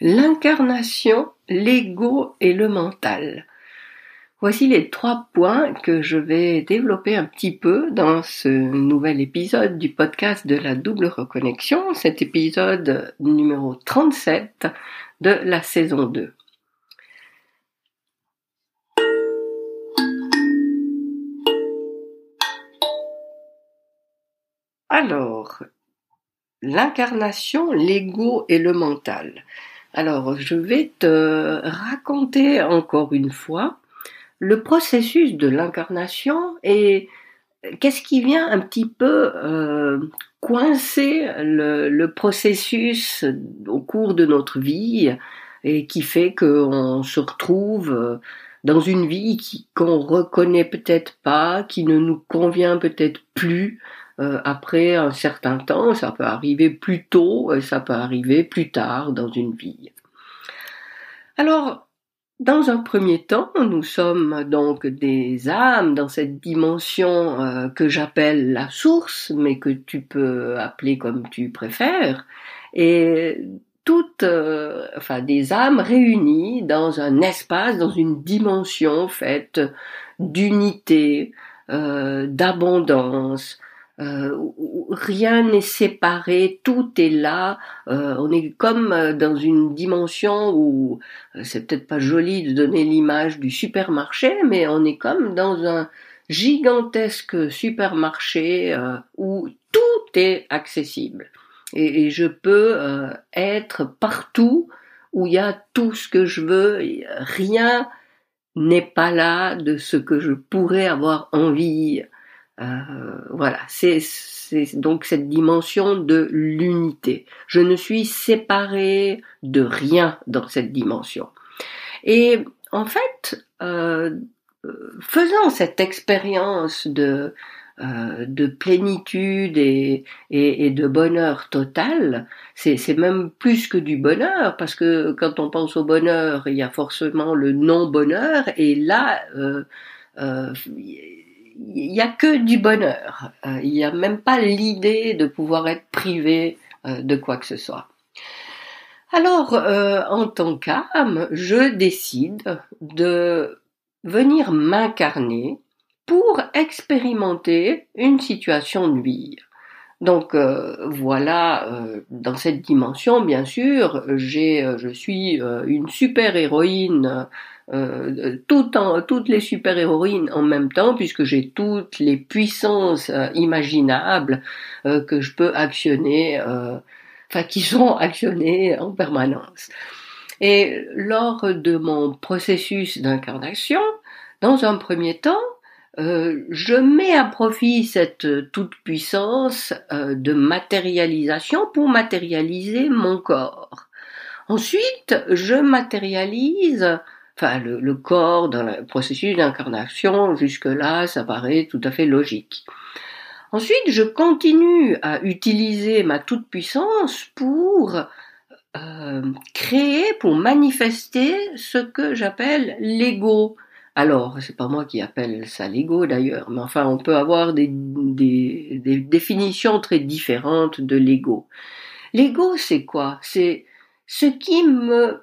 L'incarnation, l'ego et le mental. Voici les trois points que je vais développer un petit peu dans ce nouvel épisode du podcast de la double reconnexion, cet épisode numéro 37 de la saison 2. Alors, l'incarnation, l'ego et le mental. Alors, je vais te raconter encore une fois le processus de l'incarnation et qu'est-ce qui vient un petit peu euh, coincer le, processus au cours de notre vie et qui fait qu'on se retrouve dans une vie qu'on reconnaît peut-être pas, qui ne nous convient peut-être plus, euh, après un certain temps, ça peut arriver plus tôt, et ça peut arriver plus tard dans une vie. Alors, dans un premier temps, nous sommes donc des âmes dans cette dimension euh, que j'appelle la source, mais que tu peux appeler comme tu préfères, et toutes, euh, enfin des âmes réunies dans un espace, dans une dimension faite d'unité, d'abondance, euh, rien n'est séparé, tout est là. Euh, on est comme euh, dans une dimension où c'est peut-être pas joli de donner l'image du supermarché, mais on est comme dans un gigantesque supermarché où tout est accessible. Et, et je peux être partout où il y a tout ce que je veux. Rien n'est pas là de ce que je pourrais avoir envie voilà, c'est donc cette dimension de l'unité. Je ne suis séparé de rien dans cette dimension. Et en fait, euh, faisant cette expérience de, euh, de plénitude et, et, de bonheur total, c'est même plus que du bonheur, parce que quand on pense au bonheur, il y a forcément le non-bonheur, et là, euh, euh, il n'y a que du bonheur. Euh, il n'y a même pas l'idée de pouvoir être privé euh, de quoi que ce soit. Alors, euh, en tant qu'âme, je décide de venir m'incarner pour expérimenter une situation de vie. Donc voilà, dans cette dimension, bien sûr, j'ai, je suis une super héroïne euh, tout en, toutes les super-héroïnes en même temps, puisque j'ai toutes les puissances euh, imaginables euh, que je peux actionner, enfin qui sont actionnées en permanence. Et lors de mon processus d'incarnation, dans un premier temps, je mets à profit cette toute puissance de matérialisation pour matérialiser mon corps. Ensuite, je matérialise le, corps dans le processus d'incarnation, jusque-là, ça paraît tout à fait logique. Ensuite, je continue à utiliser ma toute-puissance pour euh, créer, pour manifester ce que j'appelle l'ego. Alors, c'est pas moi qui appelle ça l'ego d'ailleurs, mais enfin, on peut avoir des définitions très différentes de l'ego. L'ego, c'est quoi? C'est ce qui me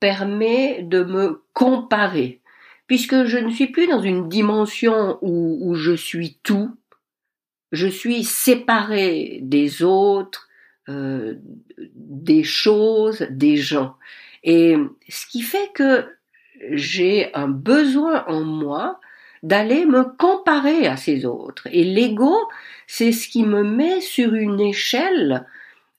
permet de me comparer, puisque je ne suis plus dans une dimension où, je suis tout, je suis séparé des autres, euh, des choses, des gens. Et ce qui fait que j'ai un besoin en moi d'aller me comparer à ces autres. Et l'ego, c'est ce qui me met sur une échelle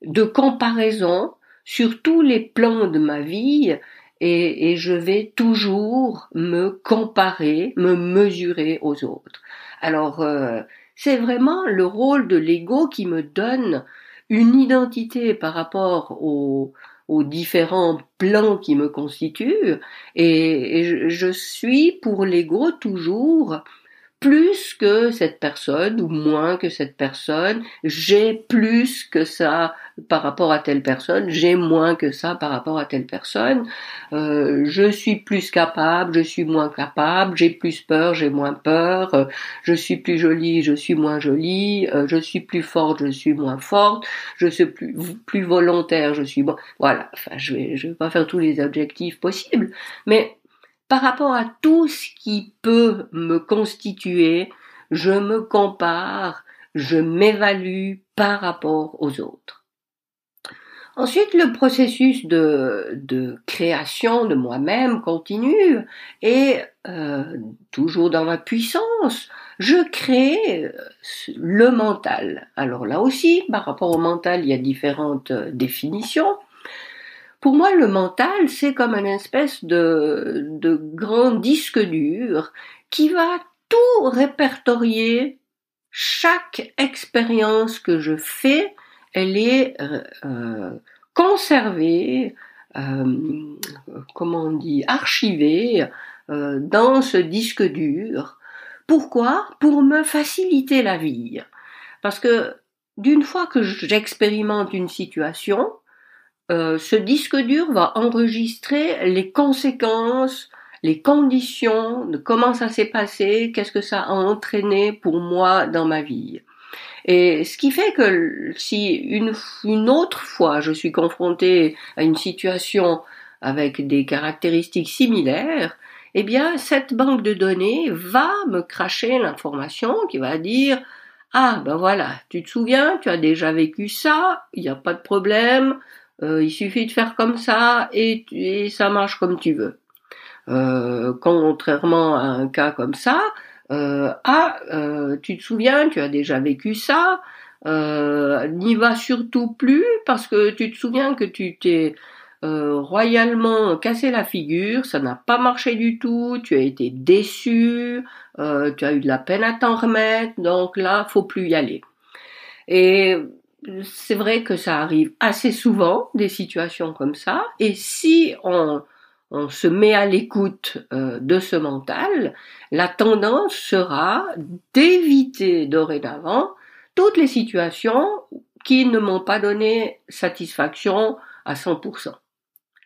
de comparaison sur tous les plans de ma vie et, je vais toujours me comparer, me mesurer aux autres. Alors euh, c'est vraiment le rôle de l'ego qui me donne une identité par rapport aux, différents plans qui me constituent et, je, suis pour l'ego toujours plus que cette personne ou moins que cette personne, j'ai plus que ça par rapport à telle personne, j'ai moins que ça par rapport à telle personne, euh, je suis plus capable, je suis moins capable, j'ai plus peur, j'ai moins peur, euh, je suis plus jolie, je suis moins jolie, euh, je suis plus forte, je suis moins forte, je suis plus, plus volontaire, je suis bon. Voilà, enfin je vais, je vais pas faire tous les objectifs possibles, mais par rapport à tout ce qui peut me constituer, je me compare, je m'évalue par rapport aux autres. Ensuite, le processus de, création de moi-même continue et euh, toujours dans ma puissance, je crée euh, le mental. Alors là aussi, par rapport au mental, il y a différentes euh, définitions. Pour moi, le mental, c'est comme une espèce de, de grand disque dur qui va tout répertorier. Chaque expérience que je fais, elle est euh, euh, conservée, euh, comment on dit, archivée dans ce disque dur. Pourquoi? Pour me faciliter la vie. Parce que d'une fois que j'expérimente une situation, euh, ce disque dur va enregistrer les conséquences, les conditions de comment ça s'est passé, qu'est-ce que ça a entraîné pour moi dans ma vie. Et ce qui fait que si une, une autre fois je suis confronté à une situation avec des caractéristiques similaires, eh bien cette banque de données va me cracher l'information qui va dire ah ben voilà, tu te souviens, tu as déjà vécu ça, il n'y a pas de problème, euh, il suffit de faire comme ça et, ça marche comme tu veux. Euh, contrairement à un cas comme ça, euh, ah, euh, tu te souviens, tu as déjà vécu ça, euh, n'y va surtout plus parce que tu te souviens que tu t'es royalement cassé la figure, ça n'a pas marché du tout, tu as été déçu, tu as eu de la peine à t'en remettre, donc là, faut plus y aller. Et c'est vrai que ça arrive assez souvent, des situations comme ça, et si on, se met à l'écoute euh, de ce mental, la tendance sera d'éviter dorénavant toutes les situations qui ne m'ont pas donné satisfaction à 100%.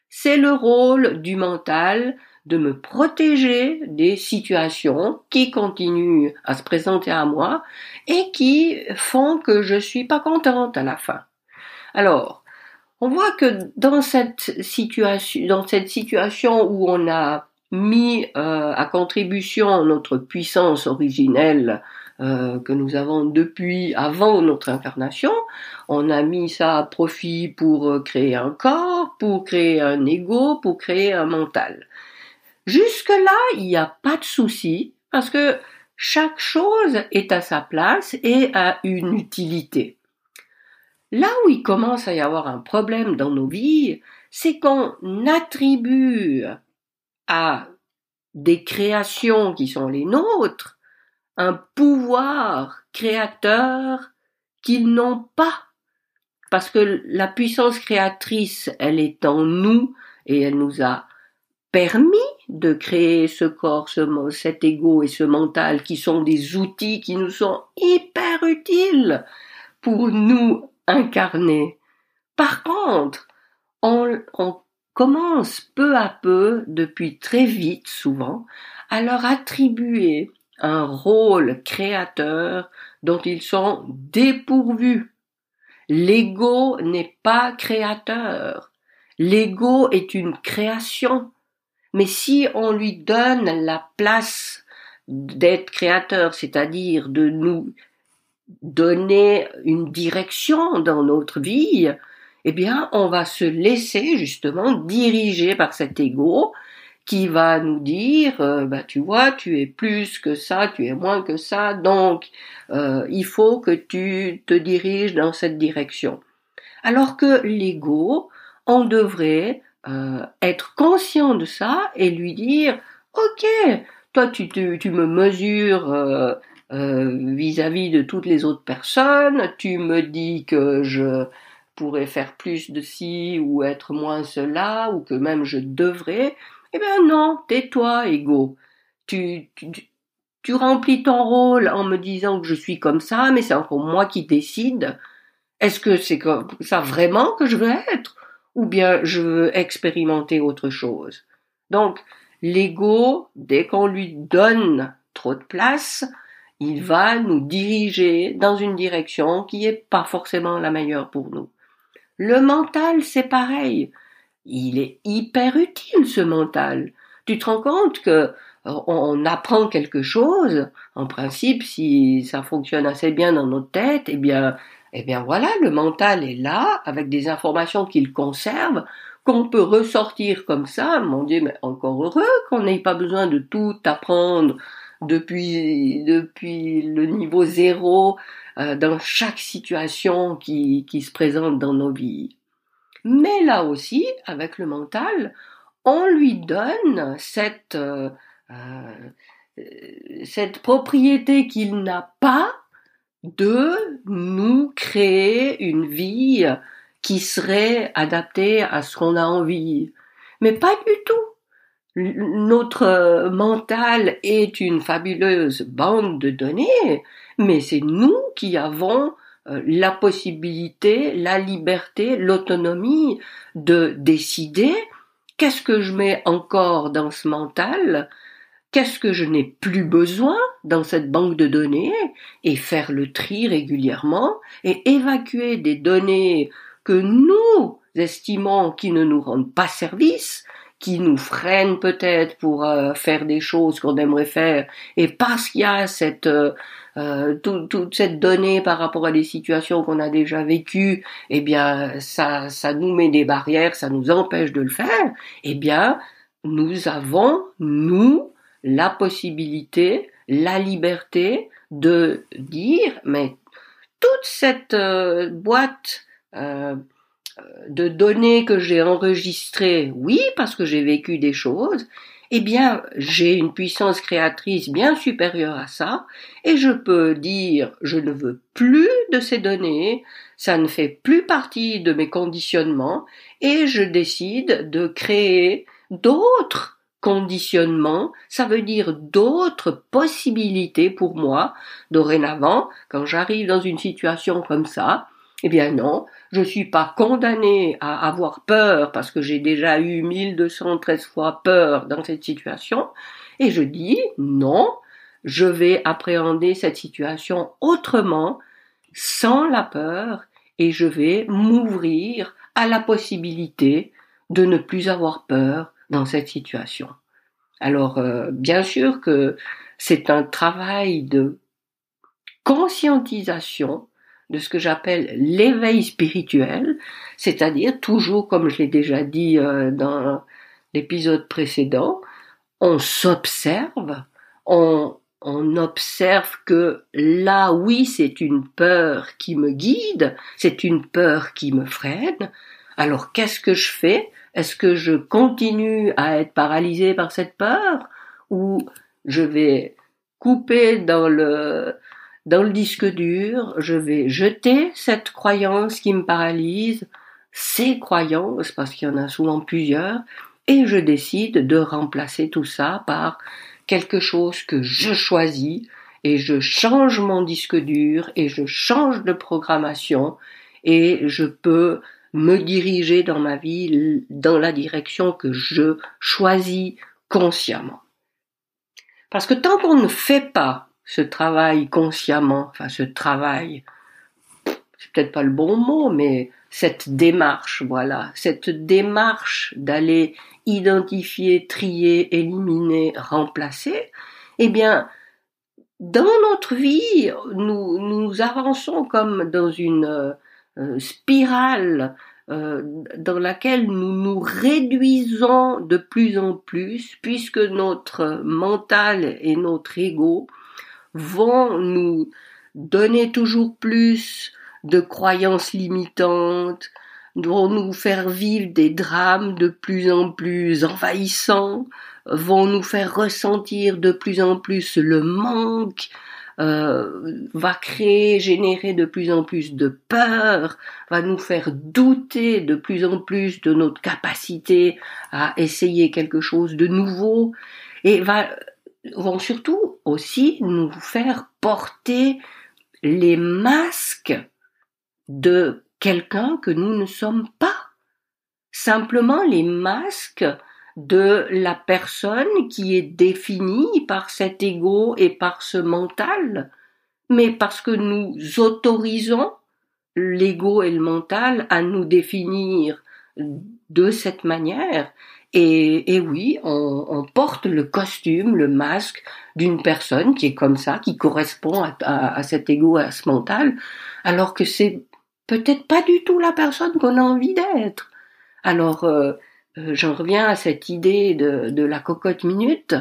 C'est le rôle du mental de me protéger des situations qui continuent à se présenter à moi et qui font que je suis pas contente à la fin. Alors, on voit que dans cette situation, dans cette situation où on a mis euh, à contribution notre puissance originelle euh, que nous avons depuis avant notre incarnation. On a mis ça à profit pour euh, créer un corps, pour créer un ego, pour créer un mental. Jusque-là, il n'y a pas de souci parce que chaque chose est à sa place et a une utilité. Là où il commence à y avoir un problème dans nos vies, c'est qu'on attribue à des créations qui sont les nôtres un pouvoir créateur qu'ils n'ont pas. Parce que la puissance créatrice, elle est en nous et elle nous a permis de créer ce corps, ce, cet ego et ce mental qui sont des outils qui nous sont hyper utiles pour nous incarner. Par contre, on, on commence peu à peu, depuis très vite souvent, à leur attribuer un rôle créateur dont ils sont dépourvus. L'ego n'est pas créateur. L'ego est une création. Mais si on lui donne la place d'être créateur, c'est-à-dire de nous donner une direction dans notre vie, eh bien, on va se laisser justement diriger par cet ego qui va nous dire, euh, bah, tu vois, tu es plus que ça, tu es moins que ça, donc euh, il faut que tu te diriges dans cette direction. Alors que l'ego, on devrait euh, être conscient de ça et lui dire ok toi tu, tu, me mesures euh, euh, vis-à-vis de toutes les autres personnes. Tu me dis que je pourrais faire plus de ci ou être moins cela ou que même je devrais. Eh bien non tais-toi ego. Tu, tu tu remplis ton rôle en me disant que je suis comme ça, mais c'est encore moi qui décide. Est-ce que c'est comme ça vraiment que je veux être? Ou bien je veux expérimenter autre chose Donc, l'ego, dès qu'on lui donne trop de place, il va nous diriger dans une direction qui n'est pas forcément la meilleure pour nous. Le mental, c'est pareil. Il est hyper utile, ce mental. Tu te rends compte que on apprend quelque chose, en principe, si ça fonctionne assez bien dans notre tête, eh bien, eh bien voilà, le mental est là, avec des informations qu'il conserve, qu'on peut ressortir comme ça, mon Dieu, mais encore heureux qu'on n'ait pas besoin de tout apprendre depuis, depuis le niveau zéro euh, dans chaque situation qui, qui se présente dans nos vies. Mais là aussi, avec le mental, on lui donne cette, euh, euh, cette propriété qu'il n'a pas de nous créer une vie qui serait adaptée à ce qu'on a envie. Mais pas du tout. Notre mental est une fabuleuse bande de données, mais c'est nous qui avons euh, la possibilité, la liberté, l'autonomie de décider qu'est-ce que je mets encore dans ce mental qu'est-ce que je n'ai plus besoin dans cette banque de données et faire le tri régulièrement et évacuer des données que nous estimons qui ne nous rendent pas service, qui nous freinent peut-être pour euh, faire des choses qu'on aimerait faire et parce qu'il y a cette euh, euh, toute cette donnée par rapport à des situations qu'on a déjà vécues, eh bien ça ça nous met des barrières, ça nous empêche de le faire. Eh bien nous avons nous la possibilité, la liberté de dire, mais toute cette euh, boîte euh, de données que j'ai enregistrées, oui, parce que j'ai vécu des choses, eh bien, j'ai une puissance créatrice bien supérieure à ça, et je peux dire, je ne veux plus de ces données, ça ne fait plus partie de mes conditionnements, et je décide de créer d'autres conditionnement, ça veut dire d'autres possibilités pour moi. Dorénavant, quand j'arrive dans une situation comme ça, eh bien non, je suis pas condamné à avoir peur parce que j'ai déjà eu 1213 fois peur dans cette situation. Et je dis non, je vais appréhender cette situation autrement, sans la peur, et je vais m'ouvrir à la possibilité de ne plus avoir peur, dans cette situation. Alors, euh, bien sûr que c'est un travail de conscientisation de ce que j'appelle l'éveil spirituel, c'est-à-dire toujours, comme je l'ai déjà dit euh, dans l'épisode précédent, on s'observe, on, on observe que là, oui, c'est une peur qui me guide, c'est une peur qui me freine. Alors qu'est-ce que je fais? Est-ce que je continue à être paralysé par cette peur ou je vais couper dans le dans le disque dur, je vais jeter cette croyance qui me paralyse, ces croyances, parce qu'il y en a souvent plusieurs, et je décide de remplacer tout ça par quelque chose que je choisis, et je change mon disque dur, et je change de programmation, et je peux me diriger dans ma vie dans la direction que je choisis consciemment. Parce que tant qu'on ne fait pas ce travail consciemment, enfin ce travail, c'est peut-être pas le bon mot, mais cette démarche, voilà, cette démarche d'aller identifier, trier, éliminer, remplacer, eh bien, dans notre vie, nous, nous avançons comme dans une euh, spirale euh, dans laquelle nous nous réduisons de plus en plus, puisque notre mental et notre ego vont nous donner toujours plus de croyances limitantes, vont nous faire vivre des drames de plus en plus envahissants, vont nous faire ressentir de plus en plus le manque, euh, va créer, générer de plus en plus de peur, va nous faire douter de plus en plus de notre capacité à essayer quelque chose de nouveau et va vont surtout aussi nous faire porter les masques de quelqu'un que nous ne sommes pas. Simplement les masques de la personne qui est définie par cet ego et par ce mental, mais parce que nous autorisons l'ego et le mental à nous définir de cette manière. Et, oui, on, porte le costume, le masque d'une personne qui est comme ça, qui correspond à, cet ego, à ce mental, alors que c'est peut-être pas du tout la personne qu'on a envie d'être. Alors, euh, j'en reviens à cette idée de, la cocotte minute,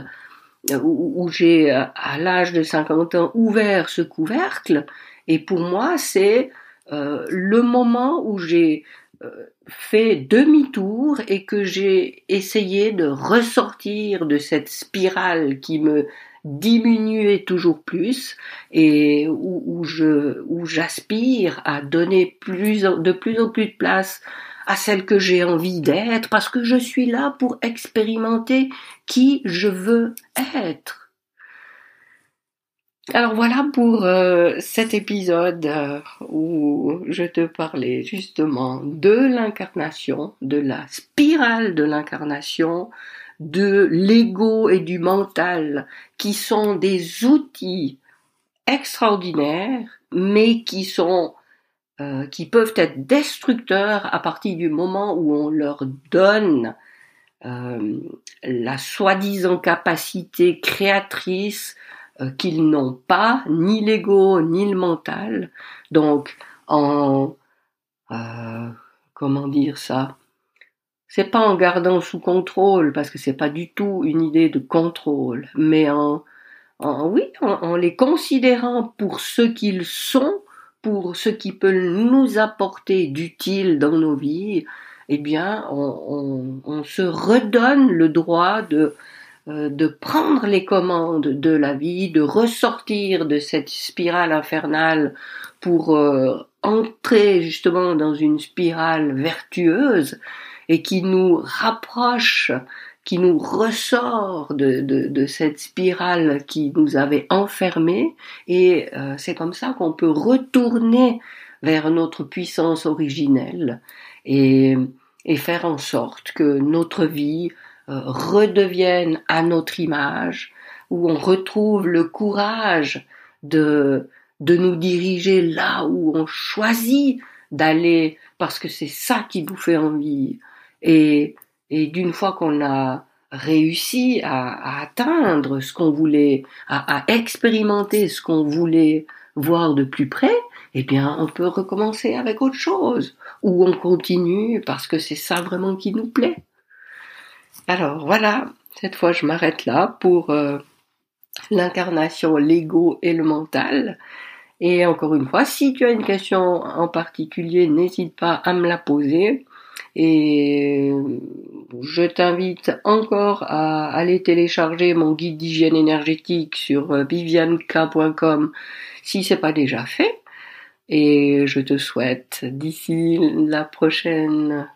euh, où, j'ai, à l'âge de 50 ans, ouvert ce couvercle, et pour moi, c'est le moment où j'ai fait demi-tour et que j'ai essayé de ressortir de cette spirale qui me diminuait toujours plus et où, je où j'aspire à donner plus de plus en plus de place à celle que j'ai envie d'être parce que je suis là pour expérimenter qui je veux être. Alors voilà pour euh, cet épisode euh, où je te parlais justement de l'incarnation, de la spirale de l'incarnation, de l'ego et du mental qui sont des outils extraordinaires mais qui sont euh, qui peuvent être destructeurs à partir du moment où on leur donne la soi-disant capacité créatrice euh, qu'ils n'ont pas ni l'ego ni le mental. Donc, en euh, comment dire ça? C'est pas en gardant sous contrôle parce que c'est pas du tout une idée de contrôle, mais en, oui, en, les considérant pour ce qu'ils sont, pour ce qui peut nous apporter d'utile dans nos vies, eh bien, on se redonne le droit de euh, de prendre les commandes de la vie, de ressortir de cette spirale infernale pour euh, entrer justement dans une spirale vertueuse et qui nous rapproche, qui nous ressort de, cette spirale qui nous avait enfermés. Et euh, c'est comme ça qu'on peut retourner vers notre puissance originelle et faire en sorte que notre vie euh, redeviennent à notre image, où on retrouve le courage de, de nous diriger là où on choisit d'aller, parce que c'est ça qui nous fait envie. Et, et d'une fois qu'on a réussi à, atteindre ce qu'on voulait, à, expérimenter ce qu'on voulait voir de plus près, eh bien, on peut recommencer avec autre chose, ou on continue parce que c'est ça vraiment qui nous plaît. Alors voilà, cette fois je m'arrête là pour euh, l'incarnation, l'ego et le mental. Et encore une fois, si tu as une question en particulier, n'hésite pas à me la poser. Et je t'invite encore à aller télécharger mon guide d'hygiène énergétique sur euh, vivianka.com si c'est pas déjà fait. Et je te souhaite d'ici la prochaine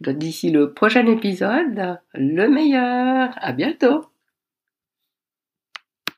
D'ici le prochain épisode, le meilleur. À bientôt.